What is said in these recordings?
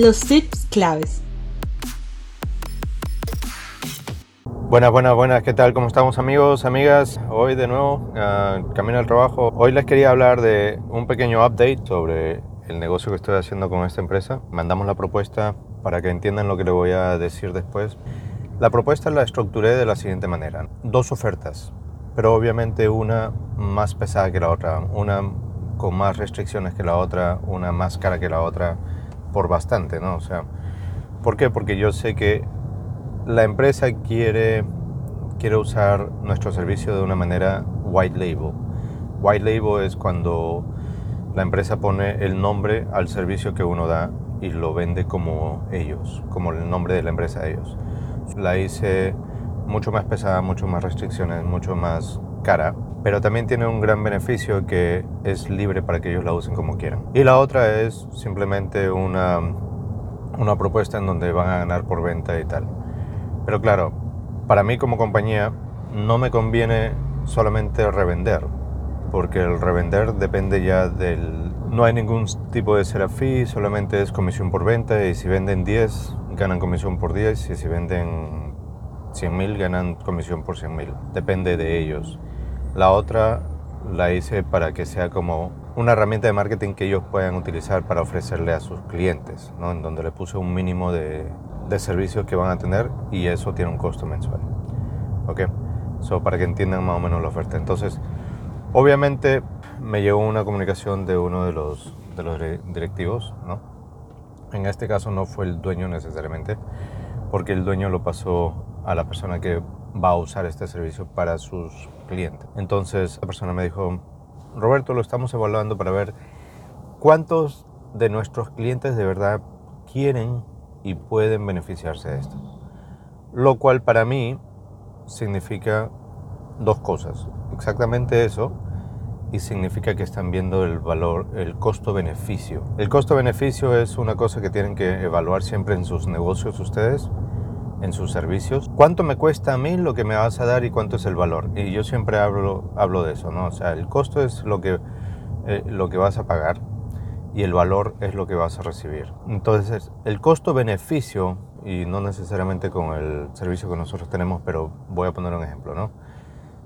Los tips claves. Buenas, buenas, buenas, ¿qué tal? ¿Cómo estamos amigos, amigas? Hoy de nuevo, uh, camino al trabajo. Hoy les quería hablar de un pequeño update sobre el negocio que estoy haciendo con esta empresa. Mandamos la propuesta para que entiendan lo que le voy a decir después. La propuesta la estructuré de la siguiente manera. Dos ofertas, pero obviamente una más pesada que la otra, una con más restricciones que la otra, una más cara que la otra, por bastante, ¿no? O sea, ¿por qué? Porque yo sé que la empresa quiere, quiere usar nuestro servicio de una manera white label. White label es cuando la empresa pone el nombre al servicio que uno da y lo vende como ellos, como el nombre de la empresa de ellos. La hice mucho más pesada, mucho más restricciones, mucho más cara, pero también tiene un gran beneficio que es libre para que ellos la usen como quieran. Y la otra es simplemente una, una propuesta en donde van a ganar por venta y tal. Pero claro, para mí como compañía no me conviene solamente revender, porque el revender depende ya del... No hay ningún tipo de fee, solamente es comisión por venta y si venden 10 ganan comisión por 10 y si venden 100.000 ganan comisión por 100.000. Depende de ellos. La otra la hice para que sea como una herramienta de marketing que ellos puedan utilizar para ofrecerle a sus clientes, ¿no? en donde le puse un mínimo de, de servicios que van a tener y eso tiene un costo mensual. ¿Ok? So, para que entiendan más o menos la oferta. Entonces, obviamente me llegó una comunicación de uno de los, de los directivos, ¿no? En este caso no fue el dueño necesariamente, porque el dueño lo pasó a la persona que va a usar este servicio para sus clientes. Entonces la persona me dijo, Roberto, lo estamos evaluando para ver cuántos de nuestros clientes de verdad quieren y pueden beneficiarse de esto. Lo cual para mí significa dos cosas. Exactamente eso y significa que están viendo el valor, el costo-beneficio. El costo-beneficio es una cosa que tienen que evaluar siempre en sus negocios ustedes, en sus servicios. ¿Cuánto me cuesta a mí lo que me vas a dar y cuánto es el valor? Y yo siempre hablo, hablo de eso, ¿no? O sea, el costo es lo que, eh, lo que vas a pagar y el valor es lo que vas a recibir. Entonces, el costo-beneficio, y no necesariamente con el servicio que nosotros tenemos, pero voy a poner un ejemplo, ¿no?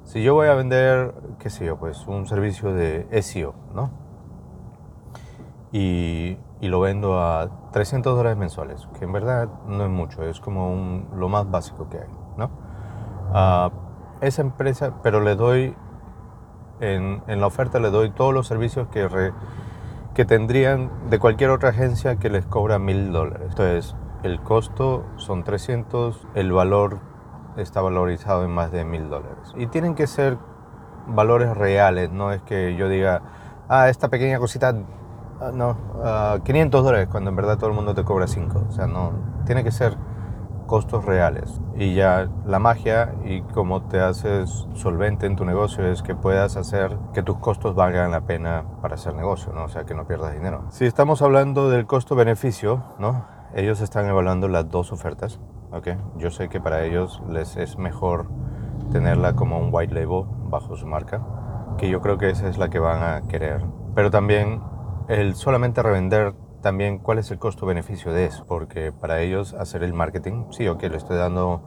Si yo voy a vender, qué sé yo, pues un servicio de SEO, ¿no? Y, y lo vendo a 300 dólares mensuales, que en verdad no es mucho, es como un, lo más básico que hay, ¿no? A esa empresa, pero le doy, en, en la oferta le doy todos los servicios que... Re, que tendrían de cualquier otra agencia que les cobra mil dólares. Entonces, el costo son 300, el valor está valorizado en más de mil dólares. Y tienen que ser valores reales, no es que yo diga, ah, esta pequeña cosita, ah, no, 500 ah, dólares, cuando en verdad todo el mundo te cobra 5. O sea, no, tiene que ser costos reales. Y ya la magia y cómo te haces solvente en tu negocio es que puedas hacer que tus costos valgan la pena para hacer negocio, ¿no? O sea, que no pierdas dinero. Si estamos hablando del costo-beneficio, ¿no? Ellos están evaluando las dos ofertas, ¿ok? Yo sé que para ellos les es mejor tenerla como un white label bajo su marca, que yo creo que esa es la que van a querer. Pero también el solamente revender también cuál es el costo-beneficio de eso, porque para ellos hacer el marketing, sí, ok, le estoy dando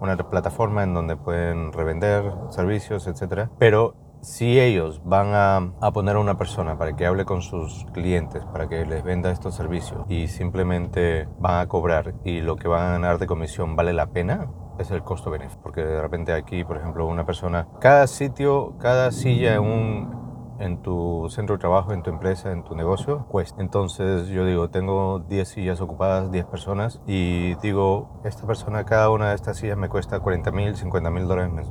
una plataforma en donde pueden revender servicios, etcétera, pero si ellos van a, a, poner a una persona para que hable con sus clientes, para que les venda estos servicios y simplemente van a cobrar y lo que van a ganar de comisión vale la pena, es el costo-beneficio. Porque de repente aquí, por ejemplo, una persona, cada sitio, cada silla en un, en tu centro de trabajo, en tu empresa, en tu negocio, cuesta. Entonces yo digo, tengo 10 sillas ocupadas, 10 personas, y digo, esta persona, cada una de estas sillas me cuesta 40 mil, 50 mil dólares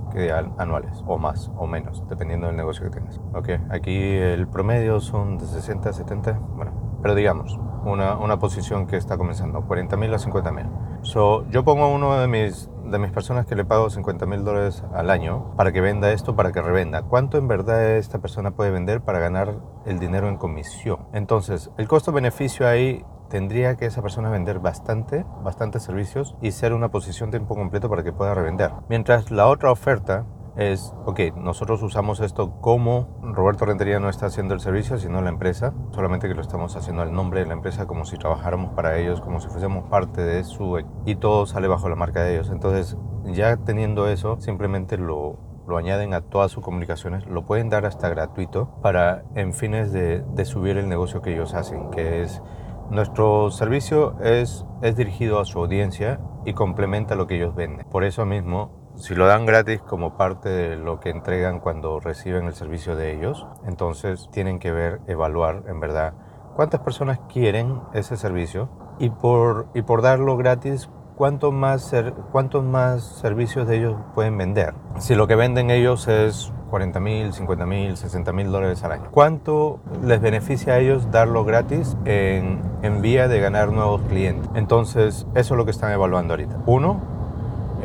anuales, o más, o menos, dependiendo del negocio que tengas. Ok, aquí el promedio son de 60 a 70, bueno, pero digamos, una, una posición que está comenzando, 40 mil a 50 mil. So, yo pongo uno de mis de mis personas que le pago 50 mil dólares al año para que venda esto, para que revenda. ¿Cuánto en verdad esta persona puede vender para ganar el dinero en comisión? Entonces, el costo-beneficio ahí tendría que esa persona vender bastante, bastantes servicios y ser una posición tiempo completo para que pueda revender. Mientras la otra oferta es, ok, nosotros usamos esto como Roberto Rentería no está haciendo el servicio, sino la empresa, solamente que lo estamos haciendo al nombre de la empresa como si trabajáramos para ellos, como si fuésemos parte de su... y todo sale bajo la marca de ellos. Entonces, ya teniendo eso, simplemente lo, lo añaden a todas sus comunicaciones, lo pueden dar hasta gratuito para en fines de, de subir el negocio que ellos hacen, que es nuestro servicio es, es dirigido a su audiencia y complementa lo que ellos venden. Por eso mismo, si lo dan gratis como parte de lo que entregan cuando reciben el servicio de ellos, entonces tienen que ver, evaluar en verdad cuántas personas quieren ese servicio y por, y por darlo gratis, cuántos más, cuántos más servicios de ellos pueden vender. Si lo que venden ellos es 40 mil, 50 mil, 60 mil dólares al año. ¿Cuánto les beneficia a ellos darlo gratis en, en vía de ganar nuevos clientes? Entonces, eso es lo que están evaluando ahorita. Uno,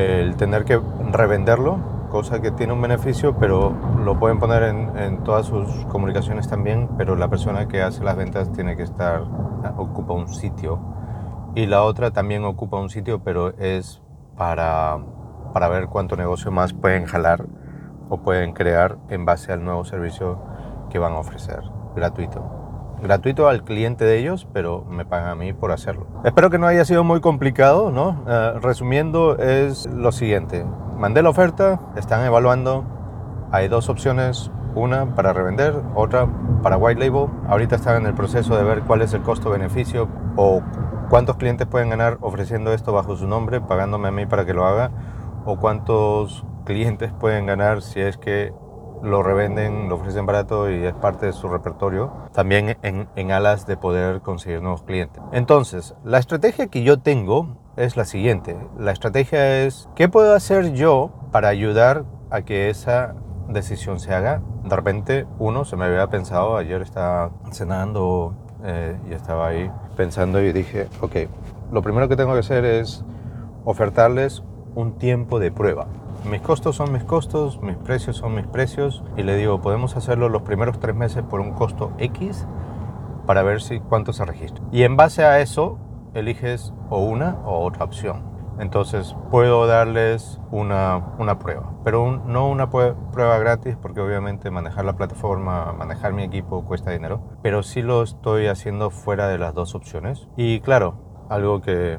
el tener que revenderlo, cosa que tiene un beneficio, pero lo pueden poner en, en, todas sus comunicaciones también, pero la persona que hace las ventas tiene que estar, ocupa un sitio y la otra también ocupa un sitio, pero es para, para ver cuánto negocio más pueden jalar o pueden crear en base al nuevo servicio que van a ofrecer, gratuito. Gratuito al cliente de ellos, pero me pagan a mí por hacerlo. Espero que no haya sido muy complicado, ¿no? Uh, resumiendo, es lo siguiente. Mandé la oferta, están evaluando. Hay dos opciones, una para revender, otra para white label. Ahorita están en el proceso de ver cuál es el costo-beneficio o cuántos clientes pueden ganar ofreciendo esto bajo su nombre, pagándome a mí para que lo haga, o cuántos clientes pueden ganar si es que lo revenden, lo ofrecen barato y es parte de su repertorio, también en, alas de poder conseguir nuevos clientes. Entonces, la estrategia que yo tengo es la siguiente. La estrategia es, ¿qué puedo hacer yo para ayudar a que esa decisión se haga? De repente, uno, se me había pensado, ayer estaba cenando eh, y estaba ahí pensando y dije, ok, lo primero que tengo que hacer es ofertarles un tiempo de prueba. Mis costos son mis costos, mis precios son mis precios y le digo, podemos hacerlo los primeros tres meses por un costo X para ver si cuánto se registra. Y en base a eso eliges o una o otra opción. Entonces puedo darles una, una prueba, pero un, no una prueba gratis porque obviamente manejar la plataforma, manejar mi equipo cuesta dinero, pero sí lo estoy haciendo fuera de las dos opciones. Y claro, algo que,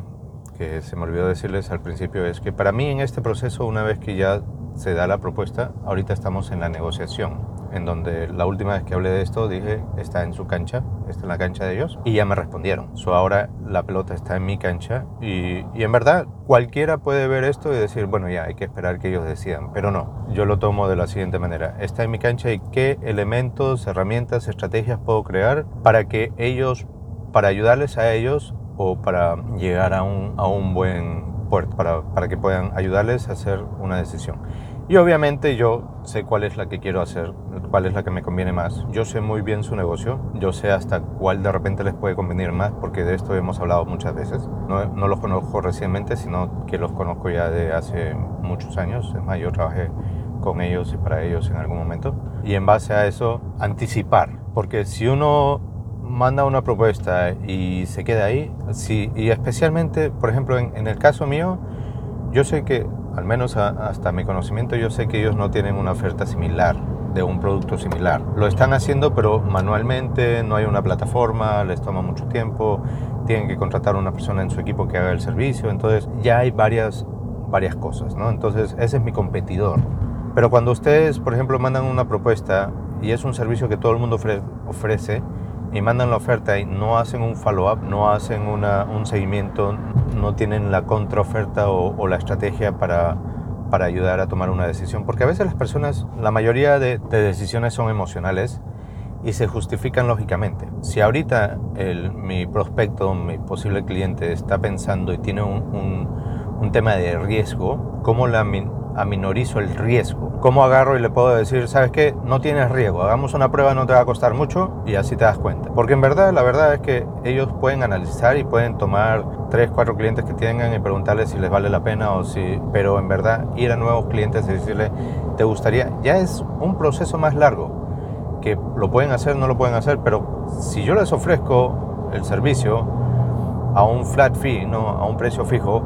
que se me olvidó decirles al principio es que para mí en este proceso, una vez que ya se da la propuesta, ahorita estamos en la negociación en donde la última vez que hablé de esto dije, está en su cancha, está en la cancha de ellos, y ya me respondieron. So ahora la pelota está en mi cancha y, y, en verdad cualquiera puede ver esto y decir, bueno, ya hay que esperar que ellos decidan, pero no, yo lo tomo de la siguiente manera, está en mi cancha y qué elementos, herramientas, estrategias puedo crear para que ellos, para ayudarles a ellos o para llegar a un, a un buen puerto, para, para que puedan ayudarles a hacer una decisión. Y obviamente yo sé cuál es la que quiero hacer, cuál es la que me conviene más. Yo sé muy bien su negocio, yo sé hasta cuál de repente les puede convenir más, porque de esto hemos hablado muchas veces. No, no los conozco recientemente, sino que los conozco ya de hace muchos años. Es más, yo trabajé con ellos y para ellos en algún momento. Y en base a eso, anticipar. Porque si uno manda una propuesta y se queda ahí, si, y especialmente, por ejemplo, en, en el caso mío, yo sé que al menos hasta mi conocimiento, yo sé que ellos no tienen una oferta similar de un producto similar. Lo están haciendo, pero manualmente, no hay una plataforma, les toma mucho tiempo, tienen que contratar a una persona en su equipo que haga el servicio, entonces ya hay varias, varias cosas, ¿no? Entonces ese es mi competidor. Pero cuando ustedes, por ejemplo, mandan una propuesta y es un servicio que todo el mundo ofrece, y mandan la oferta y no hacen un follow-up, no hacen una, un seguimiento, no tienen la contraoferta o, o la estrategia para, para ayudar a tomar una decisión. Porque a veces las personas, la mayoría de, de decisiones son emocionales y se justifican lógicamente. Si ahorita el, mi prospecto, mi posible cliente está pensando y tiene un, un, un tema de riesgo, ¿cómo la, aminorizo el riesgo. ¿Cómo agarro y le puedo decir, sabes qué, no tienes riesgo, hagamos una prueba, no te va a costar mucho y así te das cuenta? Porque en verdad, la verdad es que ellos pueden analizar y pueden tomar tres, cuatro clientes que tengan y preguntarles si les vale la pena o si, pero en verdad ir a nuevos clientes y decirle, ¿te gustaría? Ya es un proceso más largo, que lo pueden hacer, no lo pueden hacer, pero si yo les ofrezco el servicio a un flat fee, ¿no? a un precio fijo,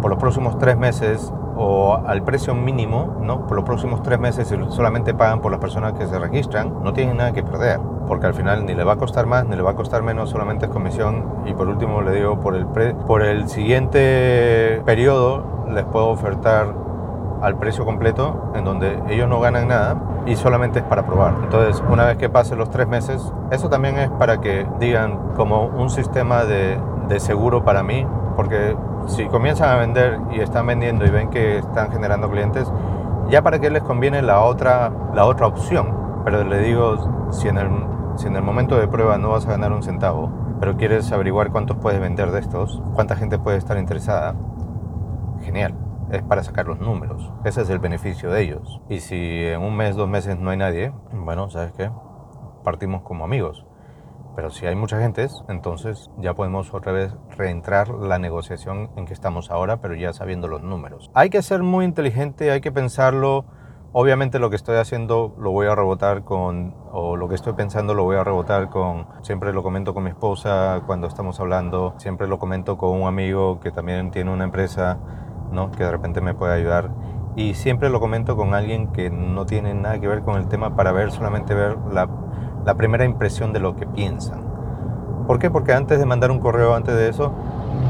por los próximos tres meses o al precio mínimo, ¿no? Por los próximos tres meses solamente pagan por las personas que se registran, no tienen nada que perder, porque al final ni le va a costar más ni le va a costar menos, solamente es comisión y por último le digo, por el, por el siguiente periodo les puedo ofertar al precio completo en donde ellos no ganan nada y solamente es para probar. Entonces, una vez que pasen los tres meses, eso también es para que digan como un sistema de, de seguro para mí, porque si comienzan a vender y están vendiendo y ven que están generando clientes, ya para qué les conviene la otra, la otra opción. Pero le digo, si en, el, si en el momento de prueba no vas a ganar un centavo, pero quieres averiguar cuántos puedes vender de estos, cuánta gente puede estar interesada, genial. Es para sacar los números. Ese es el beneficio de ellos. Y si en un mes, dos meses no hay nadie, bueno, ¿sabes qué? Partimos como amigos. Pero si hay mucha gente, entonces ya podemos otra vez reentrar la negociación en que estamos ahora, pero ya sabiendo los números. Hay que ser muy inteligente, hay que pensarlo. Obviamente lo que estoy haciendo lo voy a rebotar con, o lo que estoy pensando lo voy a rebotar con, siempre lo comento con mi esposa cuando estamos hablando, siempre lo comento con un amigo que también tiene una empresa, ¿no? que de repente me puede ayudar. Y siempre lo comento con alguien que no tiene nada que ver con el tema para ver, solamente ver la la primera impresión de lo que piensan. ¿Por qué? Porque antes de mandar un correo, antes de eso,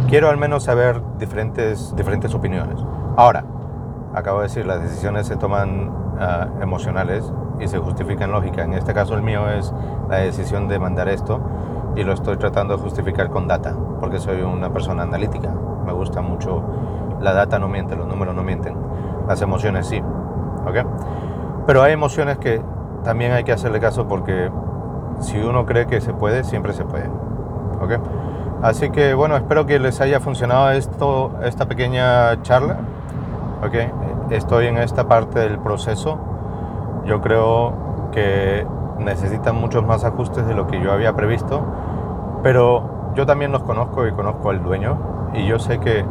quiero al menos saber diferentes, diferentes opiniones. Ahora, acabo de decir, las decisiones se toman ah, emocionales y se justifican lógica. En este caso el mío es la decisión de mandar esto y lo estoy tratando de justificar con data, porque soy una persona analítica. Me gusta mucho, la data no miente, los números no mienten, las emociones sí. ¿ok? Pero hay emociones que también hay que hacerle caso porque si uno cree que se puede, siempre se puede. ¿ok? Así que bueno, espero que les haya funcionado esto, esta pequeña charla. ¿ok? Estoy en esta parte del proceso. Yo creo que necesitan muchos más ajustes de lo que yo había previsto, pero yo también los conozco y conozco al dueño y yo sé que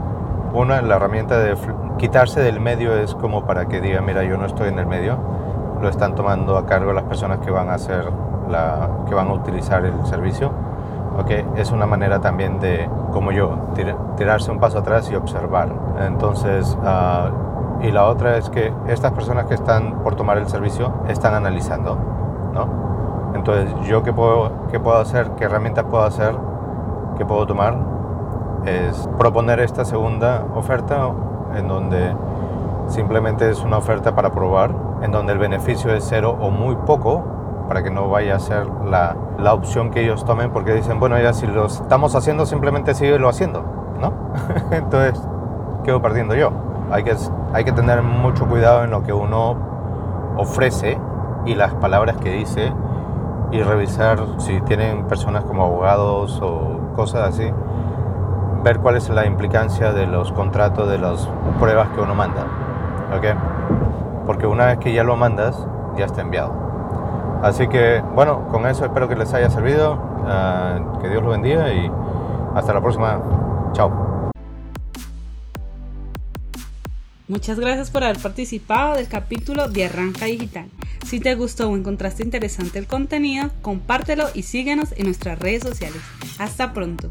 una, la herramienta de quitarse del medio es como para que diga, mira, yo no estoy en el medio, lo están tomando a cargo las personas que van a hacer la, que van a utilizar el servicio. Okay, es una manera también de, como yo, tirarse un paso atrás y observar. Entonces, ah, y la otra es que estas personas que están por tomar el servicio están analizando, ¿no? Entonces, ¿yo qué puedo, qué puedo hacer? ¿Qué herramientas puedo hacer? ¿Qué puedo tomar? Es proponer esta segunda oferta en donde simplemente es una oferta para probar, en donde el beneficio es cero o muy poco, para que no vaya a ser la, la, opción que ellos tomen, porque dicen, bueno, ya si lo estamos haciendo, simplemente lo haciendo, ¿no? Entonces, quedo perdiendo yo. Hay que, hay que tener mucho cuidado en lo que uno ofrece y las palabras que dice y revisar si tienen personas como abogados o cosas así, ver cuál es la implicancia de los contratos, de las pruebas que uno manda, ¿ok? Porque una vez que ya lo mandas, ya está enviado. Así que bueno, con eso espero que les haya servido, ah, que Dios lo bendiga y hasta la próxima. Chao. Muchas gracias por haber participado del capítulo de Arranca Digital. Si te gustó o encontraste interesante el contenido, compártelo y síguenos en nuestras redes sociales. Hasta pronto.